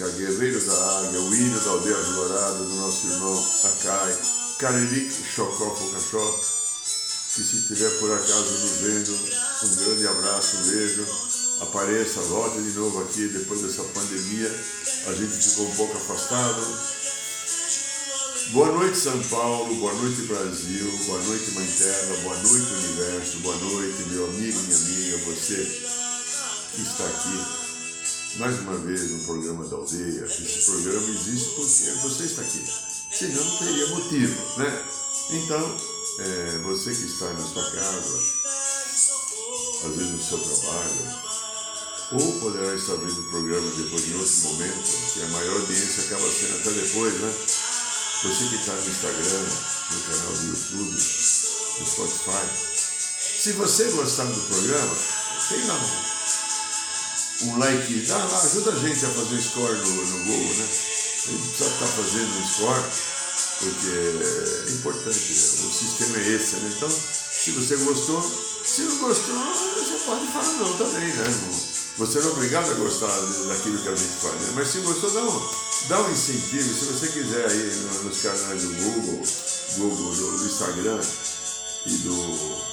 Música Guerreiros da Águia, o hino da aldeia dourada do nosso irmão Akai, Carilik Chocó Focachó, que se estiver por acaso nos vendo, um grande abraço, um beijo, apareça, volte de novo aqui depois dessa pandemia, a gente ficou um pouco afastado, Boa noite, São Paulo, boa noite, Brasil, boa noite, Mãe Terra, boa noite, Universo, boa noite, meu amigo, minha amiga, você que está aqui mais uma vez no programa da aldeia. Esse programa existe porque você está aqui, senão não teria motivo, né? Então, é, você que está na sua casa, às vezes no seu trabalho, ou poderá estar vendo o programa depois em outro momento, que a maior audiência acaba sendo até depois, né? Você que está no Instagram, no canal do YouTube, no Spotify. Se você gostar do programa, tem lá um, like, lá, ajuda a gente a fazer score no, no Google, né? A gente precisa estar fazendo score, porque é importante, né? o sistema é esse, né? Então, se você gostou, se não gostou, você pode falar não também, né? Você não é obrigado a gostar daquilo que a gente faz, né? mas se gostou, dá um, dá um incentivo. Se você quiser aí nos canais do Google, Google do Instagram e do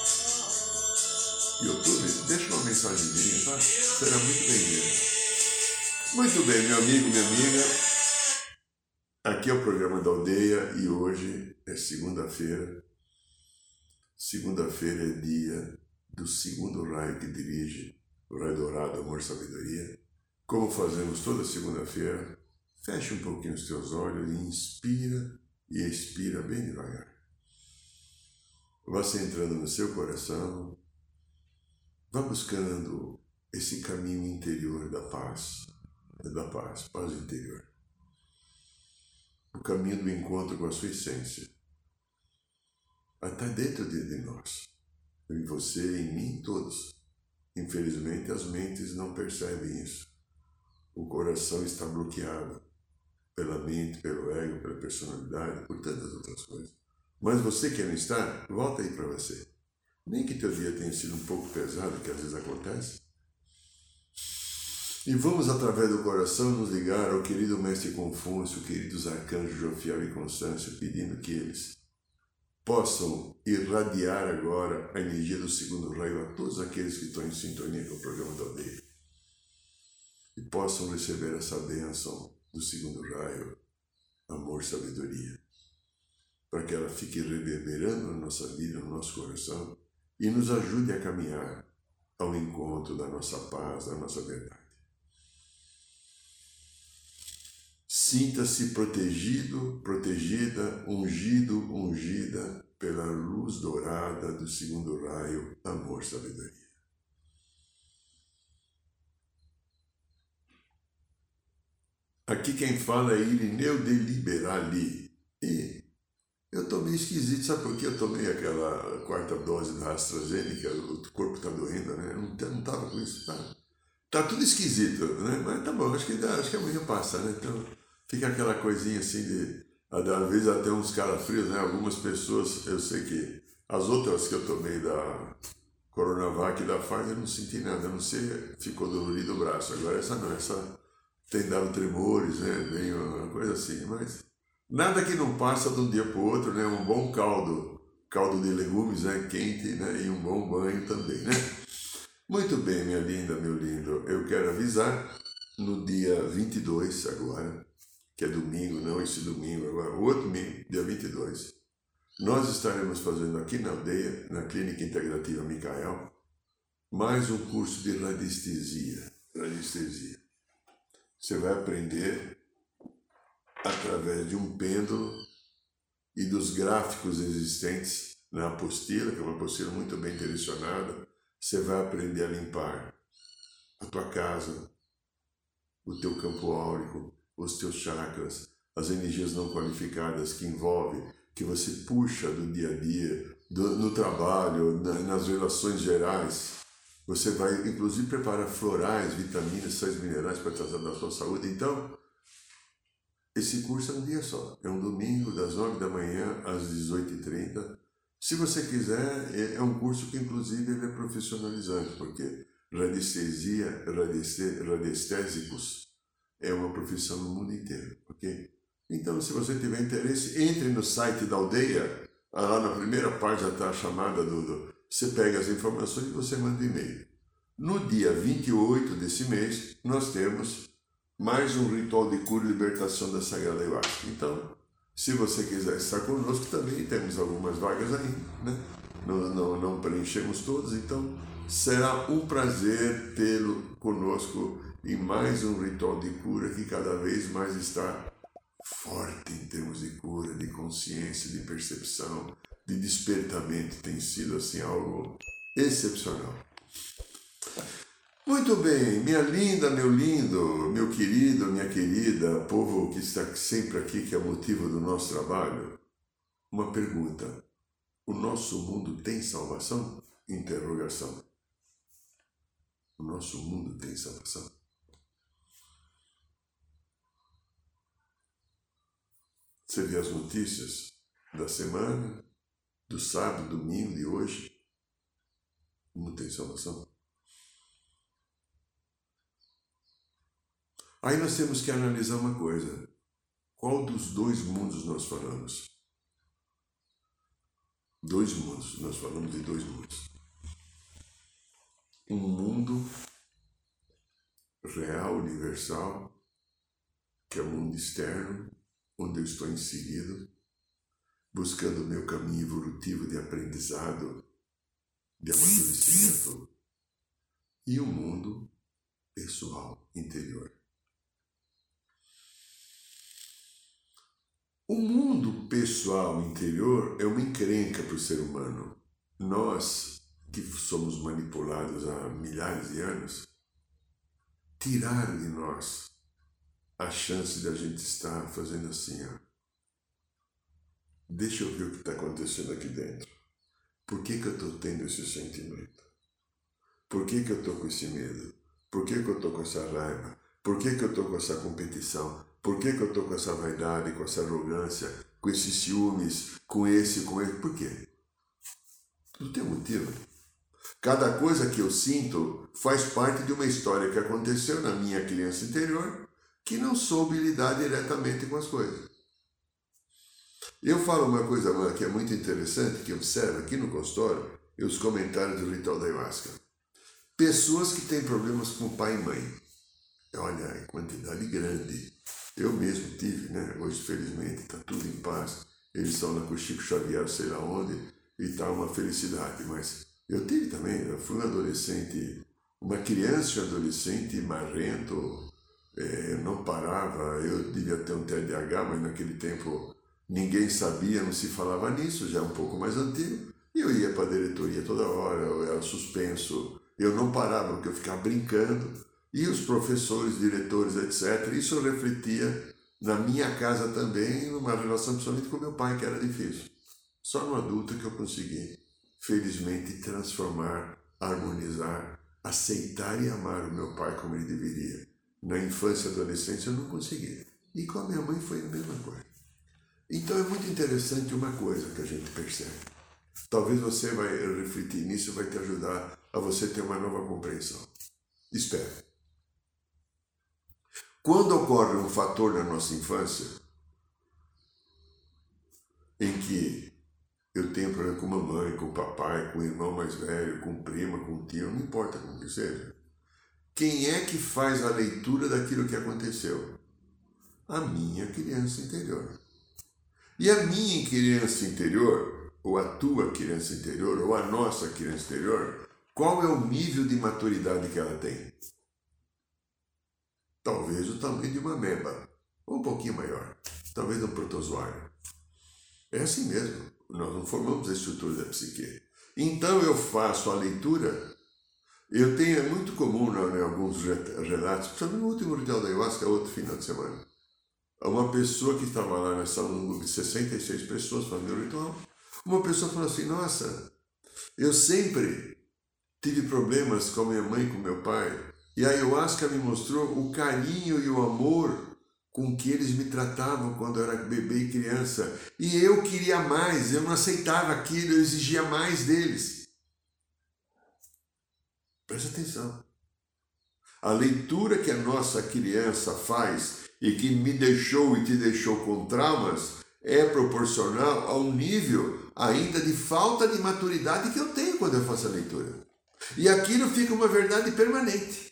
YouTube, deixa uma mensagenzinha, tá? Será muito bem-vindo. Muito bem, meu amigo, minha amiga. Aqui é o programa da aldeia e hoje é segunda-feira. Segunda-feira é dia do segundo raio que dirige o raio dourado, amor, sabedoria. Como fazemos toda segunda-feira, feche um pouquinho os teus olhos e inspira e expira bem devagar. Vá centrando no seu coração, vá buscando esse caminho interior da paz, da paz, paz interior. O caminho do encontro com a sua essência. Está dentro de, nós, em você, em mim, todos. Infelizmente, as mentes não percebem isso. O coração está bloqueado pela mente, pelo ego, pela personalidade, por tantas outras coisas. Mas você que não está, volta aí para você. Nem que teu dia tenha sido um pouco pesado, que às vezes acontece. E vamos, através do coração, nos ligar ao querido Mestre Confúcio, queridos arcanjos Jofiel e Constância, pedindo que eles possam irradiar agora a energia do segundo raio a todos aqueles que estão em sintonia com o programa da aldeia. E possam receber essa bênção do segundo raio, amor, sabedoria, para que ela fique reverberando na nossa vida, no nosso coração e nos ajude a caminhar ao encontro da nossa paz, da nossa verdade. Sinta-se protegido, protegida, ungido, ungida pela luz dourada do segundo raio, amor, sabedoria. Aqui quem fala é Irineu de Liberali. Estou meio esquisito, sabe por que eu tomei aquela quarta dose da AstraZeneca? O corpo está doendo, né? Eu não estava com isso. Tá, tá tudo esquisito, né? Mas tá bom, acho que, acho que amanhã passa, né? Então fica aquela coisinha assim de, às vezes até uns calafrios, né? Algumas pessoas, eu sei que as outras que eu tomei da Coronavac e da Pfizer, eu não senti nada, eu não sei, ficou dolorido o braço. Agora essa não, essa tem dado tremores, né? Bem uma coisa assim, mas nada que não passa de um dia para o outro, né? Um bom caldo, caldo de legumes, né? Quente, né? E um bom banho também, né? Muito bem, minha linda, meu lindo. Eu quero avisar no dia 22 agora, que é domingo, não esse domingo, agora, o outro domingo, dia 22, nós estaremos fazendo aqui na aldeia, na Clínica Integrativa Micael, mais um curso de radiestesia. Radiestesia. Você vai aprender através de um pêndulo e dos gráficos existentes na apostila, que é uma apostila muito bem direcionada, você vai aprender a limpar a tua casa, o teu campo áurico, os teus chakras, as energias não qualificadas que envolve, que você puxa do dia a dia, do, no trabalho, na, nas relações gerais. Você vai, inclusive, preparar florais, vitaminas, sais minerais para tratar da sua saúde. Então, esse curso é um dia só. É um domingo, das 9 da manhã às 18h30. Se você quiser, é, é um curso que, inclusive, ele é profissionalizante, porque radiestesia, radiestésicos é uma profissão no mundo inteiro, ok? Então, se você tiver interesse, entre no site da aldeia, lá na primeira parte já está a chamada do, do, Você pega as informações e você manda um e-mail. No dia 28 desse mês, nós temos mais um ritual de cura e libertação da Sagrada Ayahuasca. Então, se você quiser estar conosco, também temos algumas vagas ainda, né? Não, não, não preenchemos todas, então será um prazer tê-lo conosco em mais um ritual de cura que cada vez mais está forte em termos de cura, de consciência, de percepção, de despertamento. Tem sido assim algo excepcional. Muito bem, minha linda, meu lindo, meu querido, minha querida, povo que está sempre aqui, que é motivo do nosso trabalho, uma pergunta. O nosso mundo tem salvação? Interrogação. O nosso mundo tem salvação? Você vê as notícias da semana, do sábado, domingo, de hoje. Não tem salvação. Aí nós temos que analisar uma coisa. Qual dos dois mundos nós falamos? Dois mundos, nós falamos de dois mundos. Um mundo real, universal, que é o mundo externo, onde eu estou inserido, buscando o meu caminho evolutivo de aprendizado, de amadurecimento, e o um mundo pessoal interior. O mundo pessoal interior é uma encrenca para o ser humano. Nós, que somos manipulados há milhares de anos, tirar de nós a chance de a gente estar fazendo assim, ó. Deixa eu ver o que está acontecendo aqui dentro. Por que, que eu estou tendo esse sentimento? Por que, que eu estou com esse medo? Por que, que eu estou com essa raiva? Por que, que eu estou com essa competição? Por que, que eu estou com essa vaidade, com essa arrogância, com esses ciúmes, com esse, com esse? Por quê? Não tem motivo. Cada coisa que eu sinto faz parte de uma história que aconteceu na minha criança interior que não soube lidar diretamente com as coisas. Eu falo uma coisa que é muito interessante, que observa aqui no consultório, e os comentários do ritual da ayahuasca. Pessoas que têm problemas com pai e mãe. Olha, quantidade grande. Eu mesmo tive, né? Hoje, felizmente, está tudo em paz. Eles estão lá com o Chico Xavier, sei lá onde, e está uma felicidade. Mas eu tive também, eu fui um adolescente, uma criança e adolescente marrento, é, não parava, eu devia ter um TDAH, mas naquele tempo ninguém sabia, não se falava nisso, já é um pouco mais antigo. E eu ia para a diretoria toda hora, eu era suspenso, eu não parava, porque eu ficava brincando. E os professores, diretores, etc., isso refletia na minha casa também, numa relação principalmente com meu pai, que era difícil. Só no adulto que eu consegui, felizmente, transformar, harmonizar, aceitar e amar o meu pai como ele deveria na infância e adolescência eu não consegui. E com a minha mãe foi a mesma coisa. Então é muito interessante uma coisa que a gente percebe. Talvez você vai refletir nisso vai te ajudar a você ter uma nova compreensão. Espere. Quando ocorre um fator na nossa infância em que eu tenho problema com mamãe, com papai, com o irmão mais velho, com prima, com tio, não importa como que seja, quem é que faz a leitura daquilo que aconteceu? A minha criança interior. E a minha criança interior, ou a tua criança interior, ou a nossa criança interior, qual é o nível de maturidade que ela tem? Talvez o tamanho de uma meba, ou um pouquinho maior, talvez um protozoário. É assim mesmo, nós não formamos a estrutura da psique. Então eu faço a leitura Eu tenho, é muito comum em alguns relatos, principalmente no último ritual da ayahuasca, outro final de semana. Uma pessoa que estava lá nessa um grupo de 66 pessoas fazendo o ritual, uma pessoa falou assim: Nossa, eu sempre tive problemas com minha mãe com meu pai, e a ayahuasca me mostrou o carinho e o amor com que eles me tratavam quando eu era bebê e criança. E eu queria mais, eu não aceitava aquilo, eu exigia mais deles. Preste atenção. A leitura que a nossa criança faz e que me deixou e te deixou com traumas é proporcional ao nível ainda de falta de maturidade que eu tenho quando eu faço a leitura. E aquilo fica uma verdade permanente.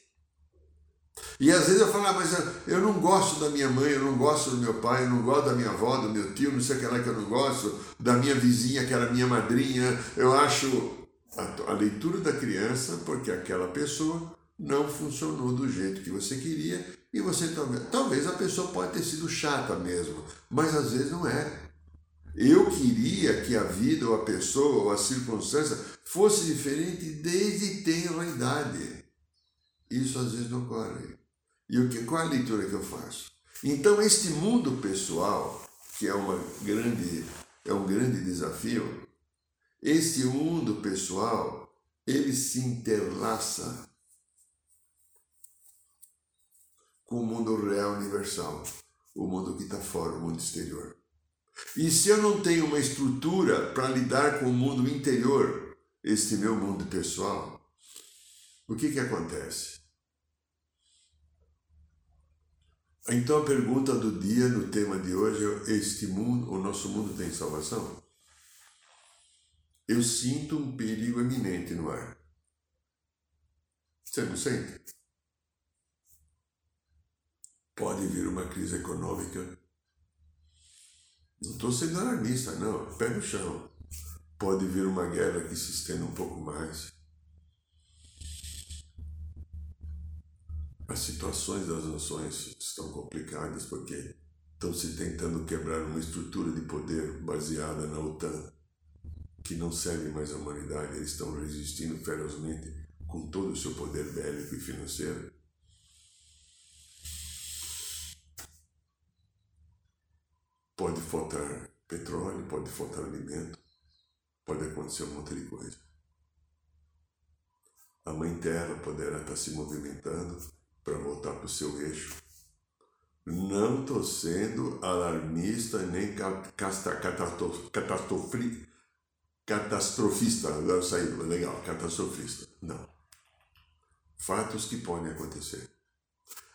E às vezes eu falo, ah, mas eu não gosto da minha mãe, eu não gosto do meu pai, eu não gosto da minha avó, do meu tio, não sei o que lá que eu não gosto, da minha vizinha que era minha madrinha. Eu acho a, a leitura da criança porque aquela pessoa não funcionou do jeito que você queria e você talvez, talvez a pessoa pode ter sido chata mesmo, mas às vezes não é. Eu queria que a vida ou a pessoa ou a circunstância fosse diferente desde tenra idade. Isso às vezes não ocorre. E o que, qual a leitura que eu faço? Então, este mundo pessoal, que é, uma grande, é um grande desafio, este mundo pessoal, ele se interlaça com o mundo real universal, o mundo que está fora, o mundo exterior. E se eu não tenho uma estrutura para lidar com o mundo interior, este meu mundo pessoal, o que, que acontece? Então a pergunta do dia no tema de hoje é: este mundo, o nosso mundo tem salvação? Eu sinto um perigo eminente no ar. Você não sente? Pode vir uma crise econômica. Não estou sendo alarmista, não. Pé no chão. Pode vir uma guerra que se estenda um pouco mais. As situações das nações estão complicadas porque estão se tentando quebrar uma estrutura de poder baseada na OTAN, que não serve mais à humanidade. Eles estão resistindo ferozmente com todo o seu poder bélico e financeiro. Pode faltar petróleo, pode faltar alimento, pode acontecer um monte de coisa. A Mãe Terra poderá estar se movimentando para voltar para o seu eixo. Não estou sendo alarmista nem catastrofista. Agora saiu, legal, catastrofista. Não. Fatos que podem acontecer.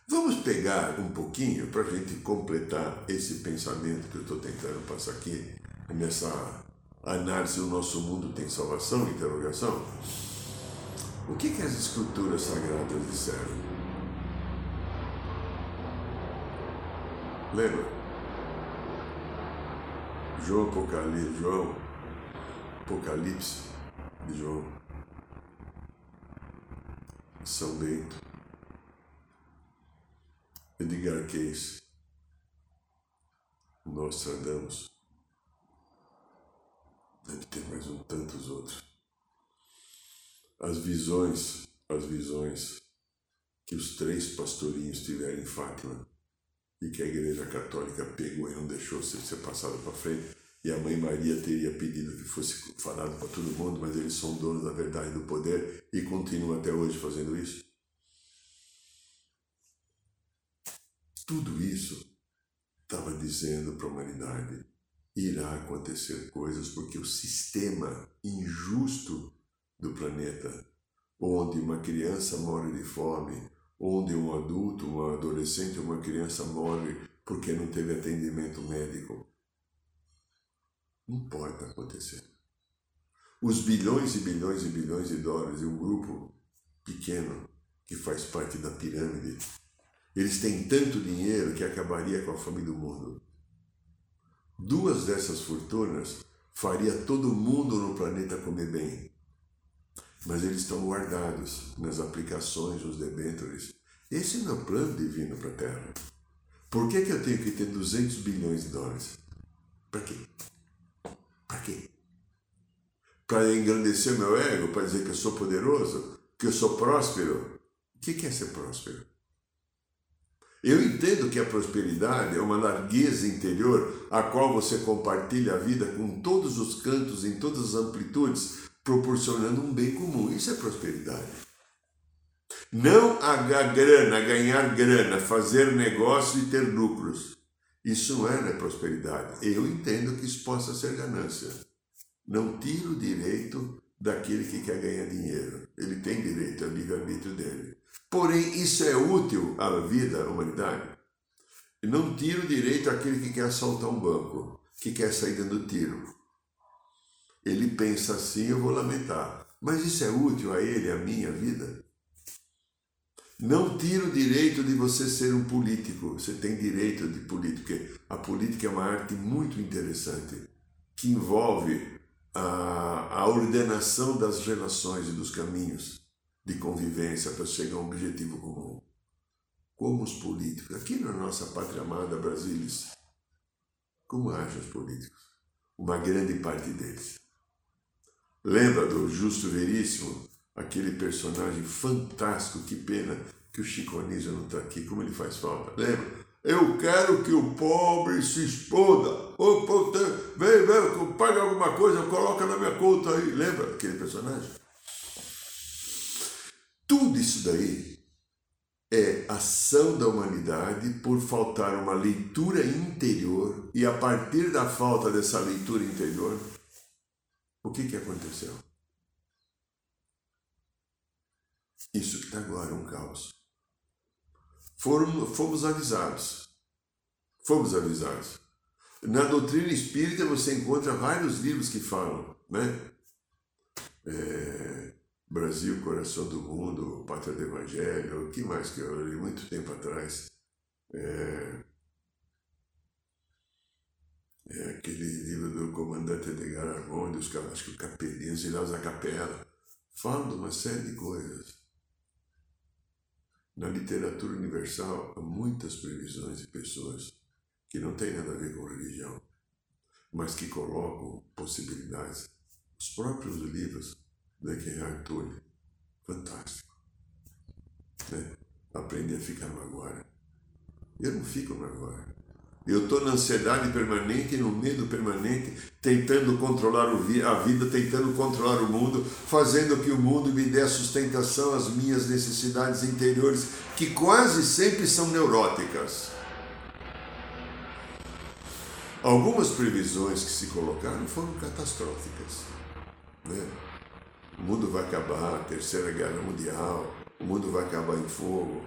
Vamos pegar um pouquinho para a gente completar esse pensamento que eu estou tentando passar aqui, nessa análise do nosso mundo tem salvação? Interrogação. O que, que as escrituras sagradas disseram? Lembra? João Apocalipse, João, Apocalipse de João, São Bento, Edgar Cayce, Nostradamus, deve ter mais um tantos outros. As visões, as visões que os três pastorinhos tiveram em Fátima e que a Igreja Católica pegou e não deixou ser, passado para frente. E a Mãe Maria teria pedido que fosse falado para todo mundo, mas eles são donos da verdade e do poder e continuam até hoje fazendo isso. Tudo isso estava dizendo para a humanidade: irá acontecer coisas porque o sistema injusto do planeta, onde uma criança morre de fome, onde um adulto, um adolescente ou uma criança morre porque não teve atendimento médico. Não pode acontecer. Os bilhões e bilhões e bilhões de dólares de um grupo pequeno que faz parte da pirâmide, eles têm tanto dinheiro que acabaria com a fome do mundo. Duas dessas fortunas faria todo mundo no planeta comer bem mas eles estão guardados nas aplicações, nos debêntures. Esse não é o plano divino para a Terra. Por que, que eu tenho que ter 200 bilhões de dólares? Para quê? Para quê? Para engrandecer meu ego? Para dizer que eu sou poderoso? que eu sou próspero. O que é ser próspero? Eu entendo que a prosperidade é uma largueza interior a qual você compartilha a vida com todos os cantos, em todas as amplitudes, proporcionando um bem comum. Isso é prosperidade. Não a grana, ganhar grana, fazer negócio e ter lucros. Isso não é né, prosperidade. Eu entendo que isso possa ser ganância. Não tiro o direito daquele que quer ganhar dinheiro. Ele tem direito, é o livre-arbítrio dele. Porém, isso é útil à vida, à humanidade. Não tiro o direito àquele que quer assaltar um banco, que quer sair dando tiro. Ele pensa assim, eu vou lamentar. Mas isso é útil a ele, à minha vida? Não tira o direito de você ser um político. Você tem direito de político, a política é uma arte muito interessante que envolve a, a ordenação das relações e dos caminhos de convivência para chegar a um objetivo comum. Como os políticos, aqui na nossa pátria amada Brasília, como agem os políticos? Uma grande parte deles. Lembra do Justo Veríssimo? aquele personagem fantástico, que pena que o Chico Anísio não está aqui, como ele faz falta, lembra? Eu quero que o pobre se exploda. Ô, pô, vem, vem, paga alguma coisa, coloca na minha conta aí. Lembra aquele personagem? Tudo isso daí é ação da humanidade por faltar uma leitura interior e a partir da falta dessa leitura interior, o que, que aconteceu? Isso que está agora um caos. Foram, fomos avisados. Fomos avisados. Na doutrina espírita você encontra vários livros que falam, né? É, Brasil, Coração do Mundo, Pátria do Evangelho, o que mais que eu li muito tempo atrás? É, é aquele livro do comandante Edgar Armond, os, acho que o Capelinos, Ilhaus da Capela, falam de uma série de coisas. Na literatura universal há muitas previsões de pessoas que não têm nada a ver com religião, mas que colocam possibilidades. Os próprios livros de Eckhart Tolle, fantástico. Né? Aprender a ficar no agora. Eu não fico no agora. Eu estou na ansiedade permanente, no medo permanente, tentando controlar a vida, tentando controlar o mundo, fazendo que o mundo me dê a sustentação às minhas necessidades interiores, que quase sempre são neuróticas. Algumas previsões que se colocaram foram catastróficas. Né? O mundo vai acabar, a Terceira Guerra Mundial, o mundo vai acabar em fogo.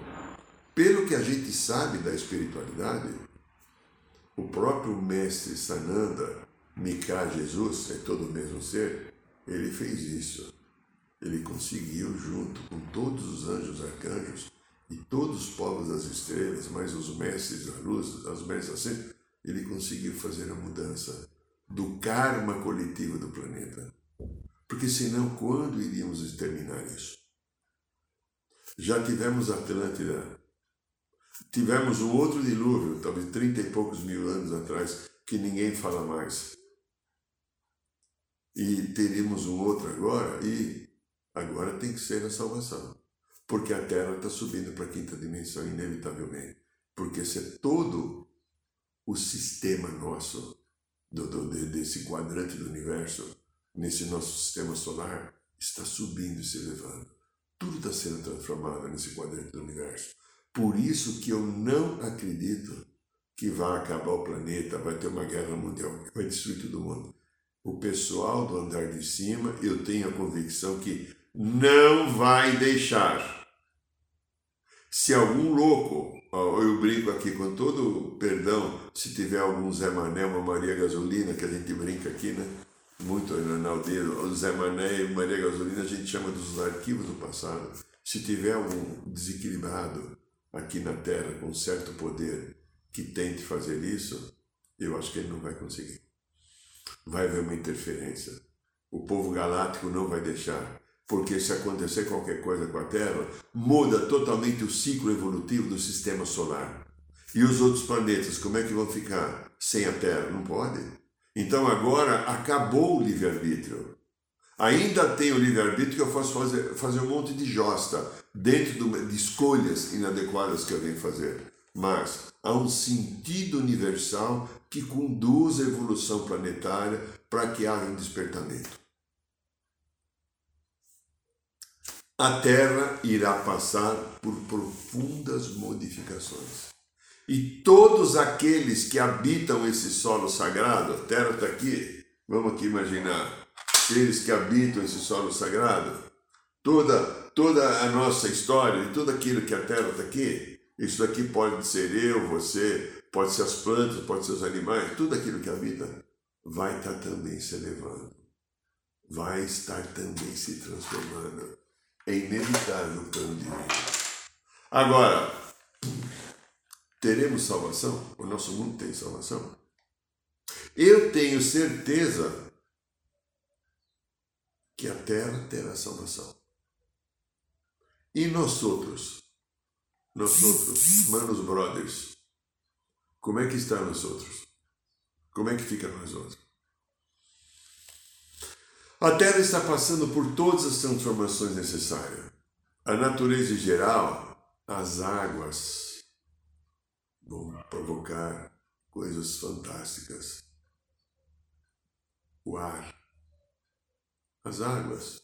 Pelo que a gente sabe da espiritualidade, o próprio mestre Sananda, Mika Jesus, é todo o mesmo ser, ele fez isso. Ele conseguiu, junto com todos os anjos arcanjos e todos os povos das estrelas, mais os mestres da luz, os mestres assim, ele conseguiu fazer a mudança do karma coletivo do planeta. Porque senão, quando iríamos exterminar isso? Já tivemos Atlântida Tivemos um outro dilúvio, talvez trinta e poucos mil anos atrás, que ninguém fala mais. E teríamos um outro agora, e agora tem que ser a salvação. Porque a Terra está subindo para a quinta dimensão, inevitavelmente. Porque se é todo o sistema nosso, do, do, desse quadrante do universo, nesse nosso sistema solar, está subindo e se elevando. Tudo está sendo transformado nesse quadrante do universo. Por isso que eu não acredito que vai acabar o planeta, vai ter uma guerra mundial, vai destruir todo mundo. O pessoal do andar de cima, eu tenho a convicção que não vai deixar. Se algum louco, eu brinco aqui com todo perdão, se tiver algum Zé Mané, uma Maria Gasolina, que a gente brinca aqui, né? Muito na aldeia, o Zé Mané e Maria Gasolina a gente chama dos arquivos do passado. Se tiver algum desequilibrado, aqui na Terra com certo poder que tente fazer isso, eu acho que ele não vai conseguir. Vai haver uma interferência. O povo galáctico não vai deixar, porque se acontecer qualquer coisa com a Terra, muda totalmente o ciclo evolutivo do sistema solar. E os outros planetas, como é que vão ficar sem a Terra? Não pode. Então agora acabou o livre-arbítrio. Ainda tem o livre-arbítrio que eu posso fazer, fazer um monte de josta dentro de escolhas inadequadas que venho fazer. Mas há um sentido universal que conduz a evolução planetária para que haja um despertamento. A Terra irá passar por profundas modificações. E todos aqueles que habitam esse solo sagrado, a Terra está aqui, vamos aqui imaginar, aqueles que habitam esse solo sagrado, toda, toda a nossa história e tudo aquilo que a Terra está aqui, isso daqui pode ser eu, você, pode ser as plantas, pode ser os animais, tudo aquilo que habita vai estar também se elevando, vai estar também se transformando. É inevitável o plano divino. Agora, teremos salvação? O nosso mundo tem salvação? Eu tenho certeza que a terra terá salvação. E nós outros, nós outros, manos brothers, como é que está nós outros? Como é que fica nós outros? A Terra está passando por todas as transformações necessárias. A natureza em geral, as águas vão provocar coisas fantásticas. O ar, as águas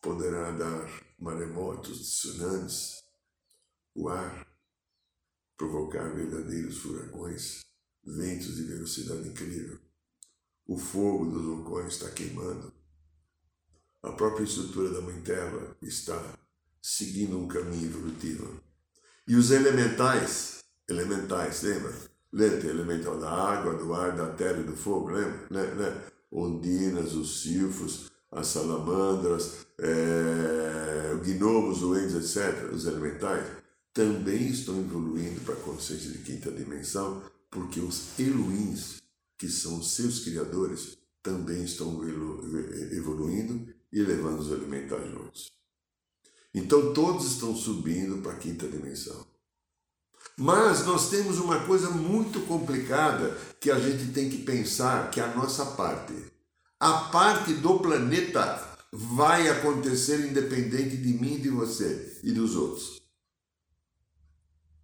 poderá dar maremotos, tsunamis. O ar provocar verdadeiros furacões, ventos de velocidade incrível. O fogo dos vulcões está queimando. A própria estrutura da Mãe Terra está seguindo um caminho evolutivo. E os elementais, elementais, lembra? Lembra? Elemental da água, do ar, da terra e do fogo, lembra? Né? né? Ondinas, os silfos, as salamandras, é, gnomos, duendes, etc., os elementais, também estão evoluindo para a consciência de quinta dimensão, porque os Elohims, que são seus criadores, também estão evoluindo e levando os elementais juntos. Então todos estão subindo para a quinta dimensão. Mas nós temos uma coisa muito complicada que a gente tem que pensar, que é a nossa parte. A parte do planeta vai acontecer independente de mim, de você e dos outros.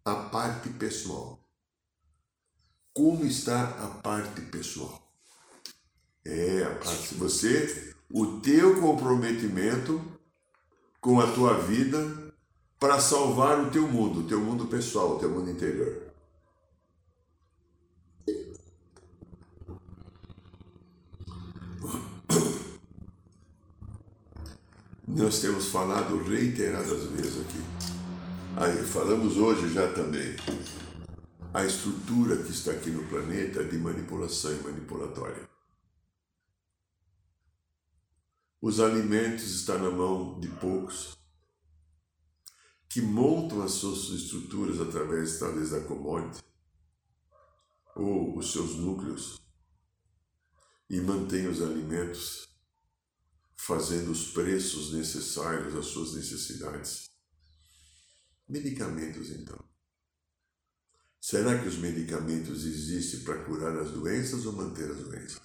A parte pessoal como está a parte pessoal. É, a parte você, o teu comprometimento com a tua vida para salvar o teu mundo, o teu mundo pessoal, o teu mundo interior. Nós temos falado reiteradas vezes aqui. Aí falamos hoje já também a estrutura que está aqui no planeta de manipulação e manipulatória. Os alimentos estão na mão de poucos que montam as suas estruturas através talvez da commodity ou os seus núcleos e mantêm os alimentos fazendo os preços necessários às suas necessidades. Medicamentos, então. Será que os medicamentos existem para curar as doenças ou manter as doenças?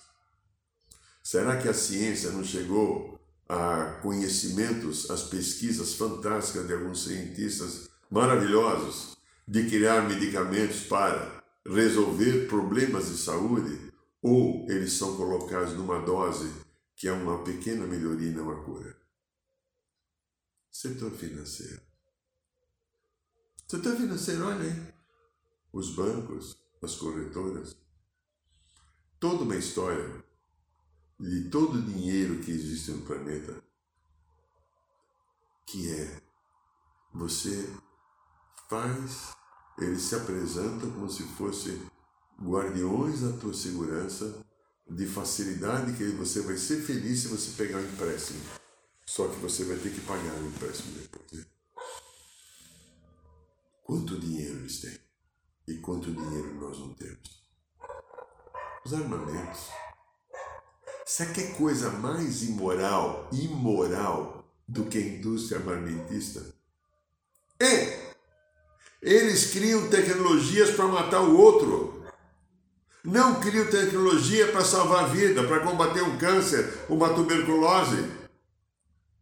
Será que a ciência não chegou a conhecimentos, as pesquisas fantásticas de alguns cientistas maravilhosos de criar medicamentos para resolver problemas de saúde? Ou eles são colocados numa dose que é uma pequena melhoria e não uma cura? Setor financeiro. Setor financeiro, olha aí os bancos, as corretoras. Toda uma história de todo o dinheiro que existe no planeta, que é você faz, eles se apresentam como se fossem guardiões da tua segurança, de facilidade que você vai ser feliz se você pegar um empréstimo. Só que você vai ter que pagar o empréstimo depois. Né? Quanto dinheiro eles têm? E quanto dinheiro nós não temos? Os armamentos. Sabe que é coisa mais imoral, imoral, do que a indústria armamentista? É! Eles criam tecnologias para matar o outro. Não criam tecnologia para salvar a vida, para combater um câncer, uma tuberculose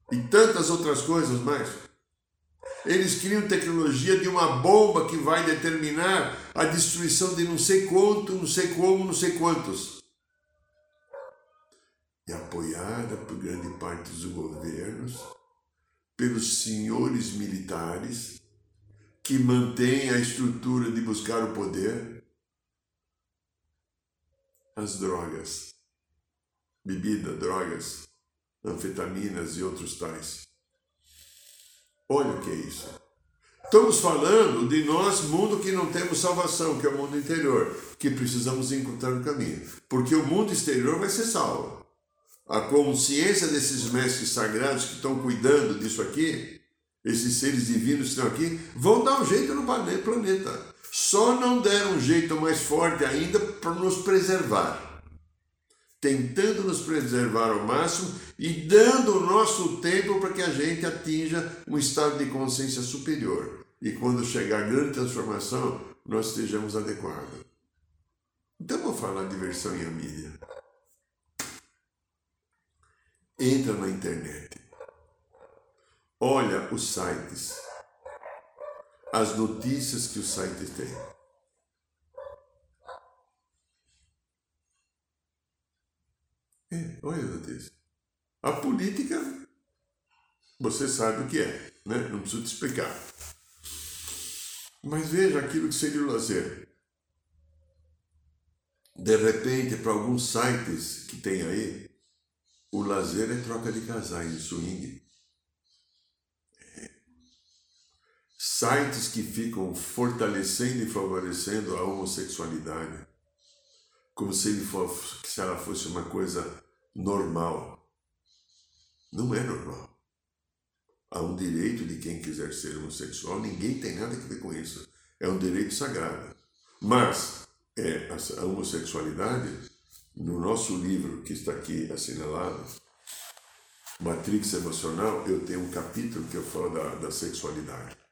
e tantas outras coisas mais. Eles criam tecnologia de uma bomba que vai determinar a destruição de não sei quanto, não sei como, não sei quantos. E apoiada por grande parte dos governos, pelos senhores militares, que mantêm a estrutura de buscar o poder, as drogas, bebida, drogas, anfetaminas e outros tais. Olha o que é isso. Estamos falando de nós, mundo que não temos salvação, que é o mundo interior, que precisamos encontrar o caminho. Porque o mundo exterior vai ser salvo. A consciência desses mestres sagrados que estão cuidando disso aqui, esses seres divinos que estão aqui, vão dar um jeito no planeta. Só não deram um jeito mais forte ainda para nos preservar tentando nos preservar ao máximo e dando o nosso tempo para que a gente atinja um estado de consciência superior. E quando chegar a grande transformação, nós estejamos adequados. Então vou falar de versão em mídia. Entra na internet. Olha os sites. As notícias que os sites têm. É, olha a notícia. A política, você sabe o que é, né? Não preciso te explicar. Mas veja aquilo que seria o lazer. De repente, para alguns sites que tem aí, o lazer é troca de casais, swing. É. Sites que ficam fortalecendo e favorecendo a homossexualidade, como se, fosse, se ela fosse uma coisa normal. Não é normal. Há um direito de quem quiser ser homossexual, ninguém tem nada a ver com isso. É um direito sagrado. Mas é, a homossexualidade, no nosso livro que está aqui assinalado, Matrix Emocional, eu tenho um capítulo que eu falo da, da sexualidade.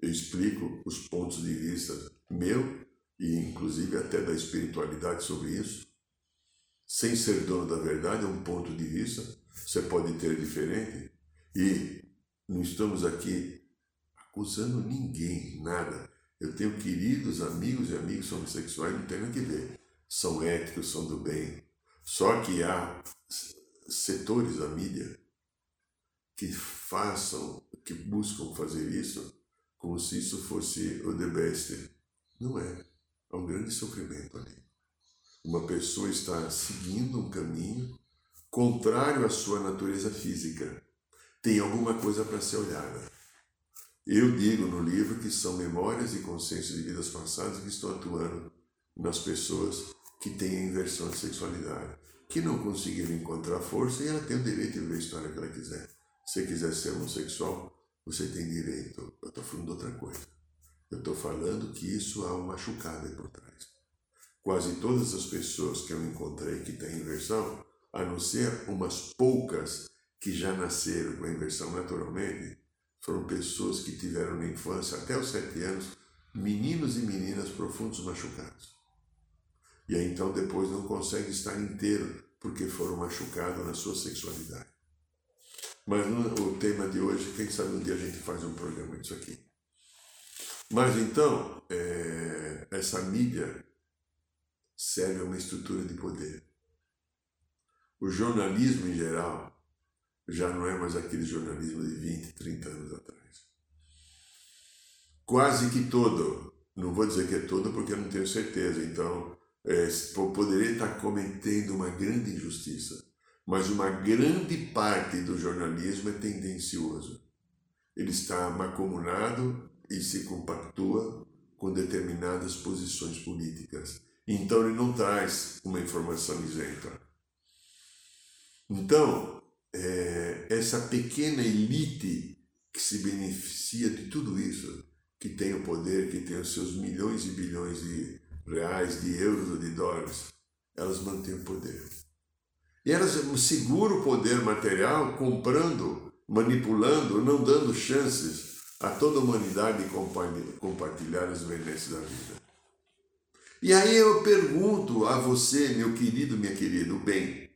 Eu explico os pontos de vista meu e inclusive até da espiritualidade sobre isso sem ser dono da verdade, é um ponto de vista, você pode ter diferente. E não estamos aqui acusando ninguém, nada. Eu tenho queridos amigos e amigos homossexuais, não tem nada que ver. São éticos, são do bem. Só que há setores da mídia que façam, que buscam fazer isso como se isso fosse o the best. Não é. Há um grande sofrimento ali uma pessoa está seguindo um caminho contrário à sua natureza física. Tem alguma coisa para ser olhada. Eu digo no livro que são memórias e consciências de vidas passadas que estão atuando nas pessoas que têm a inversão de sexualidade, que não conseguiram encontrar força e ela tem o direito de ver a história que ela quiser. Se quiser ser homossexual, você tem direito. Eu estou falando de outra coisa. Eu estou falando que isso há uma machucada por trás. Quase todas as pessoas que eu encontrei que têm inversão, a não ser umas poucas que já nasceram com a inversão naturalmente, foram pessoas que tiveram na infância, até os sete anos, meninos e meninas profundos machucados. E aí então depois não conseguem estar inteiro porque foram machucados na sua sexualidade. Mas o tema de hoje, quem sabe um dia a gente faz um programa disso aqui. Mas então, é, essa mídia serve a uma estrutura de poder. O jornalismo em geral já não é mais aquele jornalismo de 20, 30 anos atrás. Quase que todo, não vou dizer que é todo porque eu não tenho certeza, então é, poderia estar cometendo uma grande injustiça, mas uma grande parte do jornalismo é tendencioso. Ele está macomunado e se compactua com determinadas posições políticas então ele não traz uma informação isenta. Então, é, essa pequena elite que se beneficia de tudo isso, que tem o poder, que tem os seus milhões e bilhões de reais, de euros ou de dólares, elas mantêm o poder. E elas seguram o poder material comprando, manipulando, não dando chances a toda a humanidade de compartilhar os benesses da vida. E aí eu pergunto a você, meu querido, minha querida, o bem,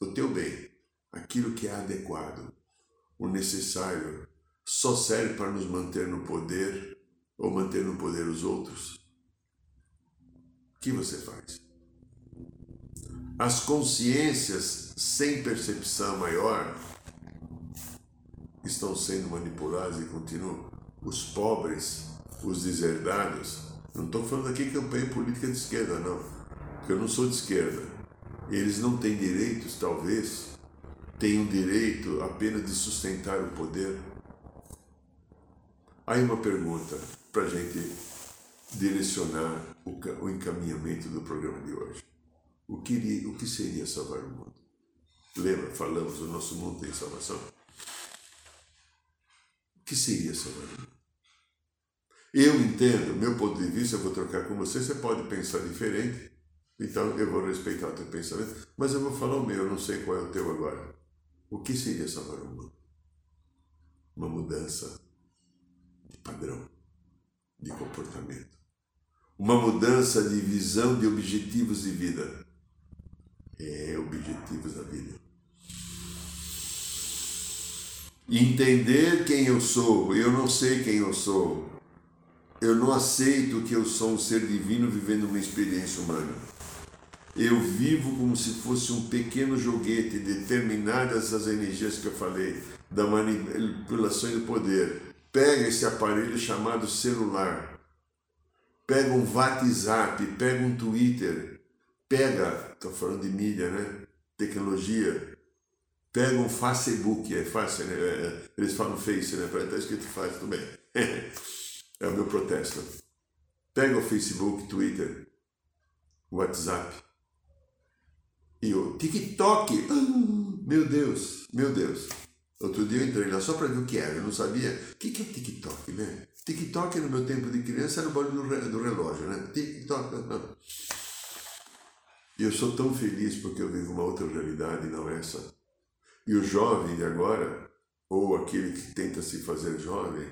o teu bem, aquilo que é adequado, o necessário, só serve para nos manter no poder ou manter no poder os outros? O que você faz? As consciências sem percepção maior estão sendo manipuladas e continuam. Os pobres, os deserdados, não estou falando aqui campanha política de esquerda, não, porque eu não sou de esquerda. Eles não têm direitos, talvez, tenham direito apenas de sustentar o poder. Aí uma pergunta para a gente direcionar o encaminhamento do programa de hoje. O que, o que seria salvar o mundo? Lembra, falamos, o nosso mundo tem salvação? O que seria salvar o mundo? Eu entendo, meu ponto de vista, eu vou trocar com você, você pode pensar diferente, então eu vou respeitar o teu pensamento, mas eu vou falar o meu, eu não sei qual é o teu agora. O que seria salvar o mundo? Uma mudança de padrão, de comportamento. Uma mudança de visão de objetivos de vida. É, objetivos da vida. Entender quem eu sou, eu não sei quem eu sou, eu não aceito que eu sou um ser divino vivendo uma experiência humana. Eu vivo como se fosse um pequeno joguete, determinadas as energias que eu falei, da manipulação do poder. Pega esse aparelho chamado celular, pega um WhatsApp, pega um Twitter, pega, estou falando de mídia, né? Tecnologia, pega um Facebook, é fácil, né? Eles falam Face, né? Estar escrito fácil, tudo bem. É o meu protesto. Pega o Facebook, Twitter, WhatsApp e o TikTok. Ah, meu Deus, meu Deus. Outro dia eu entrei lá só para ver o que era, eu não sabia. O que, que é TikTok, né? TikTok no meu tempo de criança era o barulho do relógio, né? TikTok, não. E eu sou tão feliz porque eu vivo uma outra realidade, não essa. E o jovem de agora, ou aquele que tenta se fazer jovem,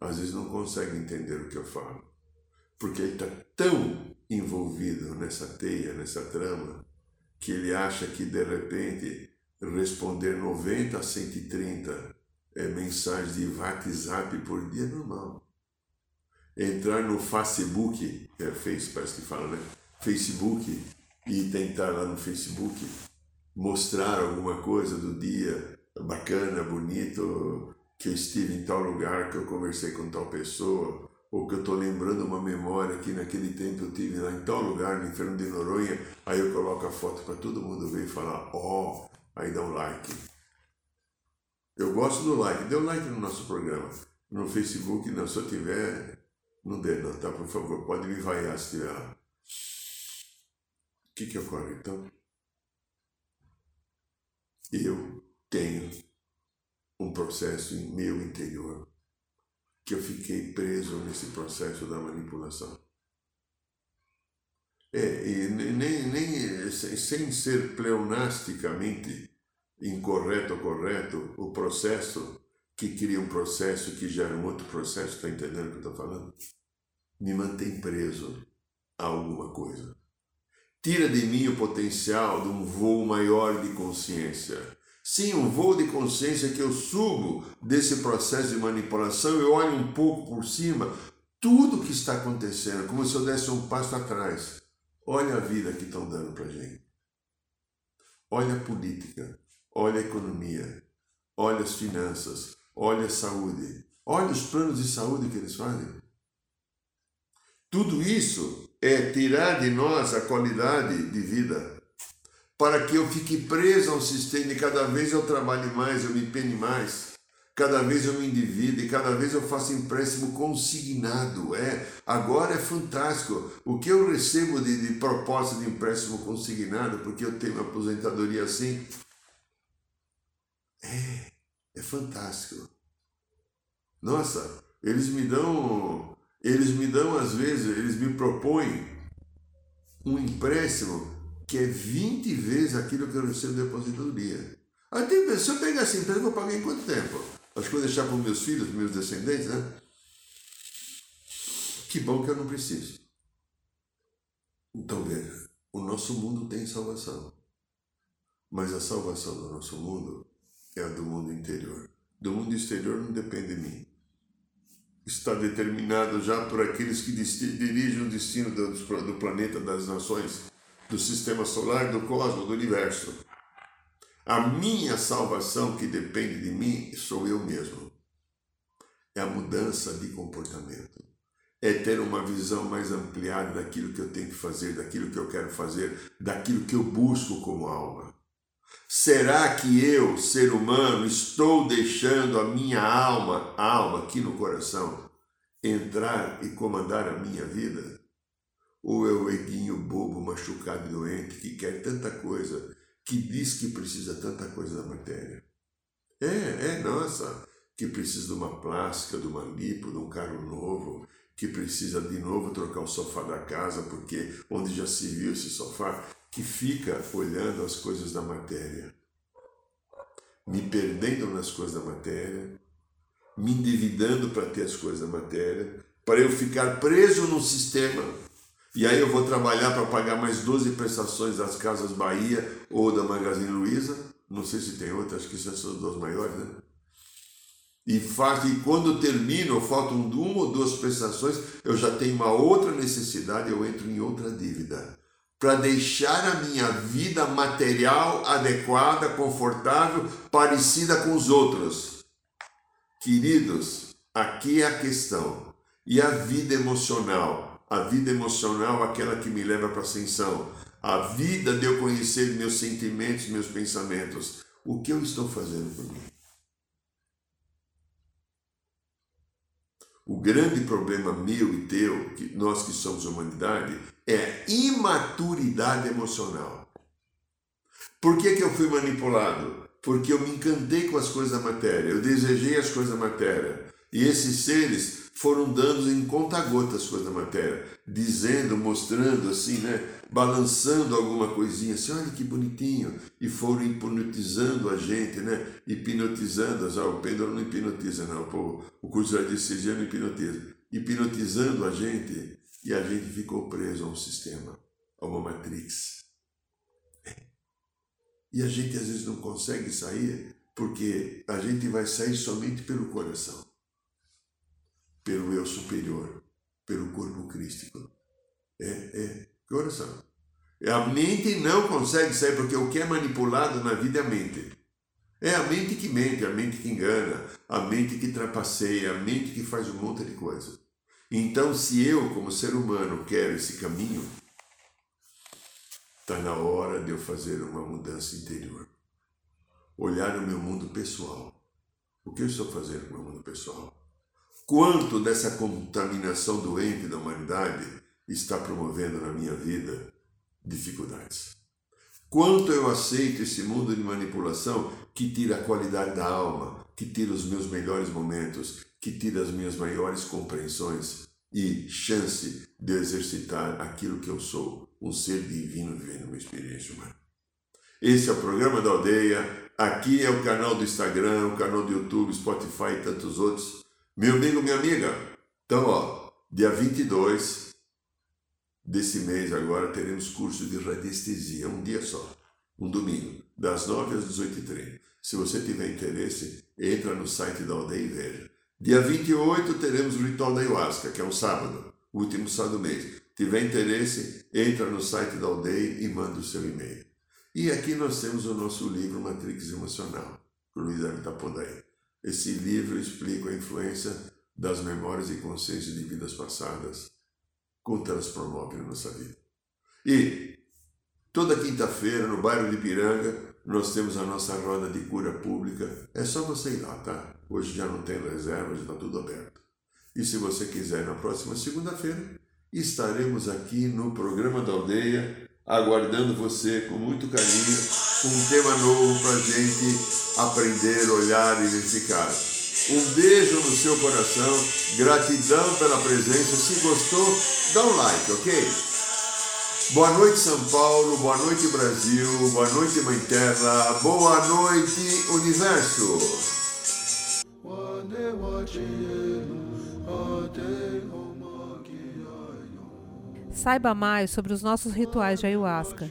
às vezes não consegue entender o que eu falo, porque ele está tão envolvido nessa teia, nessa trama, que ele acha que de repente responder 90 a 130 é, mensagens de WhatsApp por dia é normal. Entrar no Facebook, é Face, parece que fala, né? Facebook, e tentar lá no Facebook mostrar alguma coisa do dia bacana, bonito, que eu estive em tal lugar, que eu conversei com tal pessoa, ou que eu estou lembrando uma memória que naquele tempo eu tive lá em tal lugar, no inferno de Noronha, aí eu coloco a foto para todo mundo ver e falar, ó, oh, aí dá um like. Eu gosto do like, dê um like no nosso programa. No Facebook, não, se eu tiver, não dê não, tá? Por favor, pode me vaiar se tiver lá. Que que ocorre então? Eu tenho um processo em meu interior, que eu fiquei preso nesse processo da manipulação. É, e nem, nem sem ser pleonasticamente incorreto ou correto, o processo que cria um processo que gera um outro processo, está entendendo o que eu estou falando? Me mantém preso a alguma coisa. Tira de mim o potencial de um voo maior de consciência Sim, um voo de consciência que eu subo desse processo de manipulação, eu olho um pouco por cima, tudo que está acontecendo, como se eu desse um passo atrás. Olha a vida que estão dando para gente. Olha a política, olha a economia, olha as finanças, olha a saúde, olha os planos de saúde que eles fazem. Tudo isso é tirar de nós a qualidade de vida para que eu fique preso ao sistema e cada vez eu trabalhe mais, eu me pene mais, cada vez eu me endivido e cada vez eu faço empréstimo consignado. É, agora é fantástico. O que eu recebo de, de proposta de empréstimo consignado, porque eu tenho uma aposentadoria assim, é, é fantástico. Nossa, eles me dão, eles me dão às vezes, eles me propõem um empréstimo que é 20 vezes aquilo que eu recebo de aposentadoria. Aí tem, se eu pegar essa empresa, eu vou pagar em quanto tempo? Acho que vou deixar para os meus filhos, meus descendentes, né? Que bom que eu não preciso. Então veja, o nosso mundo tem salvação. Mas a salvação do nosso mundo é a do mundo interior. Do mundo exterior não depende de mim. Está determinado já por aqueles que dirigem o destino do planeta, das nações, do sistema solar, do cosmos, do universo. A minha salvação que depende de mim sou eu mesmo. É a mudança de comportamento. É ter uma visão mais ampliada daquilo que eu tenho que fazer, daquilo que eu quero fazer, daquilo que eu busco como alma. Será que eu, ser humano, estou deixando a minha alma, a alma aqui no coração, entrar e comandar a minha vida? Ou é o eguinho bobo, machucado e doente que quer tanta coisa, que diz que precisa tanta coisa da matéria? É, é, nossa, que precisa de uma plástica, de uma lipo, de um carro novo, que precisa de novo trocar o sofá da casa, porque onde já se viu esse sofá, que fica olhando as coisas da matéria, me perdendo nas coisas da matéria, me endividando para ter as coisas da matéria, para eu ficar preso num sistema. E aí eu vou trabalhar para pagar mais 12 prestações das Casas Bahia ou da Magazine Luiza. Não sei se tem outra, acho que essas são as duas maiores, né? E, faz, e quando termino, faltam uma ou duas prestações, eu já tenho uma outra necessidade, eu entro em outra dívida para deixar a minha vida material adequada, confortável, parecida com os outros. Queridos, aqui é a questão. E a vida emocional? A vida emocional, aquela que me leva para a ascensão. A vida de eu conhecer meus sentimentos, meus pensamentos. O que eu estou fazendo por mim? O grande problema meu e teu, que nós que somos humanidade, é imaturidade emocional. Por que, que eu fui manipulado? Porque eu me encantei com as coisas da matéria, eu desejei as coisas da matéria. E esses seres foram dando em conta-gotas as coisas da matéria, dizendo, mostrando assim, né? Balançando alguma coisinha assim, olha que bonitinho. E foram hipnotizando a gente, né? Hipnotizando, ah, o pêndulo não hipnotiza, não. Pô, o curso de anestesia não hipnotiza. Hipnotizando a gente e a gente ficou preso a um sistema, a uma matrix. E a gente às vezes não consegue sair porque a gente vai sair somente pelo coração, pelo eu superior, pelo corpo crístico. É, é, coração. A mente não consegue sair porque o que é manipulado na vida é a mente. É a mente que mente, a mente que engana, a mente que trapaceia, a mente que faz um monte de coisa. Então, se eu, como ser humano, quero esse caminho, está na hora de eu fazer uma mudança interior. Olhar o meu mundo pessoal. O que eu estou fazendo com o meu mundo pessoal? Quanto dessa contaminação doente da humanidade está promovendo na minha vida dificuldades? Quanto eu aceito esse mundo de manipulação que tira a qualidade da alma, que tira os meus melhores momentos, que tira as minhas maiores compreensões e chance de exercitar aquilo que eu sou, um ser divino vivendo uma experiência humana. Esse é o programa da aldeia. Aqui é o canal do Instagram, o canal do YouTube, Spotify e tantos outros. Meu amigo, minha amiga. Então, ó, dia 22 desse mês agora teremos curso de radiestesia, um dia só, um domingo, das 9 às 18h30. Se você tiver interesse, entra no site da aldeia e veja. Dia 28 teremos o ritual da ayahuasca, que é um sábado, último sábado do mês. Se tiver interesse, entra no site da aldeia e manda o seu e-mail. E aqui nós temos o nosso livro Matrix Emocional, o Luiz deve estar pondo aí. Esse livro explica a influência das memórias e consciência de vidas passadas, como promovem na nossa vida. E toda quinta-feira, no bairro de Piranga, nós temos a nossa roda de cura pública. É só você ir lá, tá? Hoje já não tem reserva, já está tudo aberto. E se você quiser, na próxima segunda-feira, estaremos aqui no programa da aldeia, aguardando você com muito carinho, com um tema novo para a gente aprender, olhar e verificar. Um beijo no seu coração, gratidão pela presença. Se gostou, dá um like, ok? Boa noite, São Paulo. Boa noite, Brasil. Boa noite, Mãe Terra. Boa noite, Universo. Saiba mais sobre os nossos rituais de ayahuasca,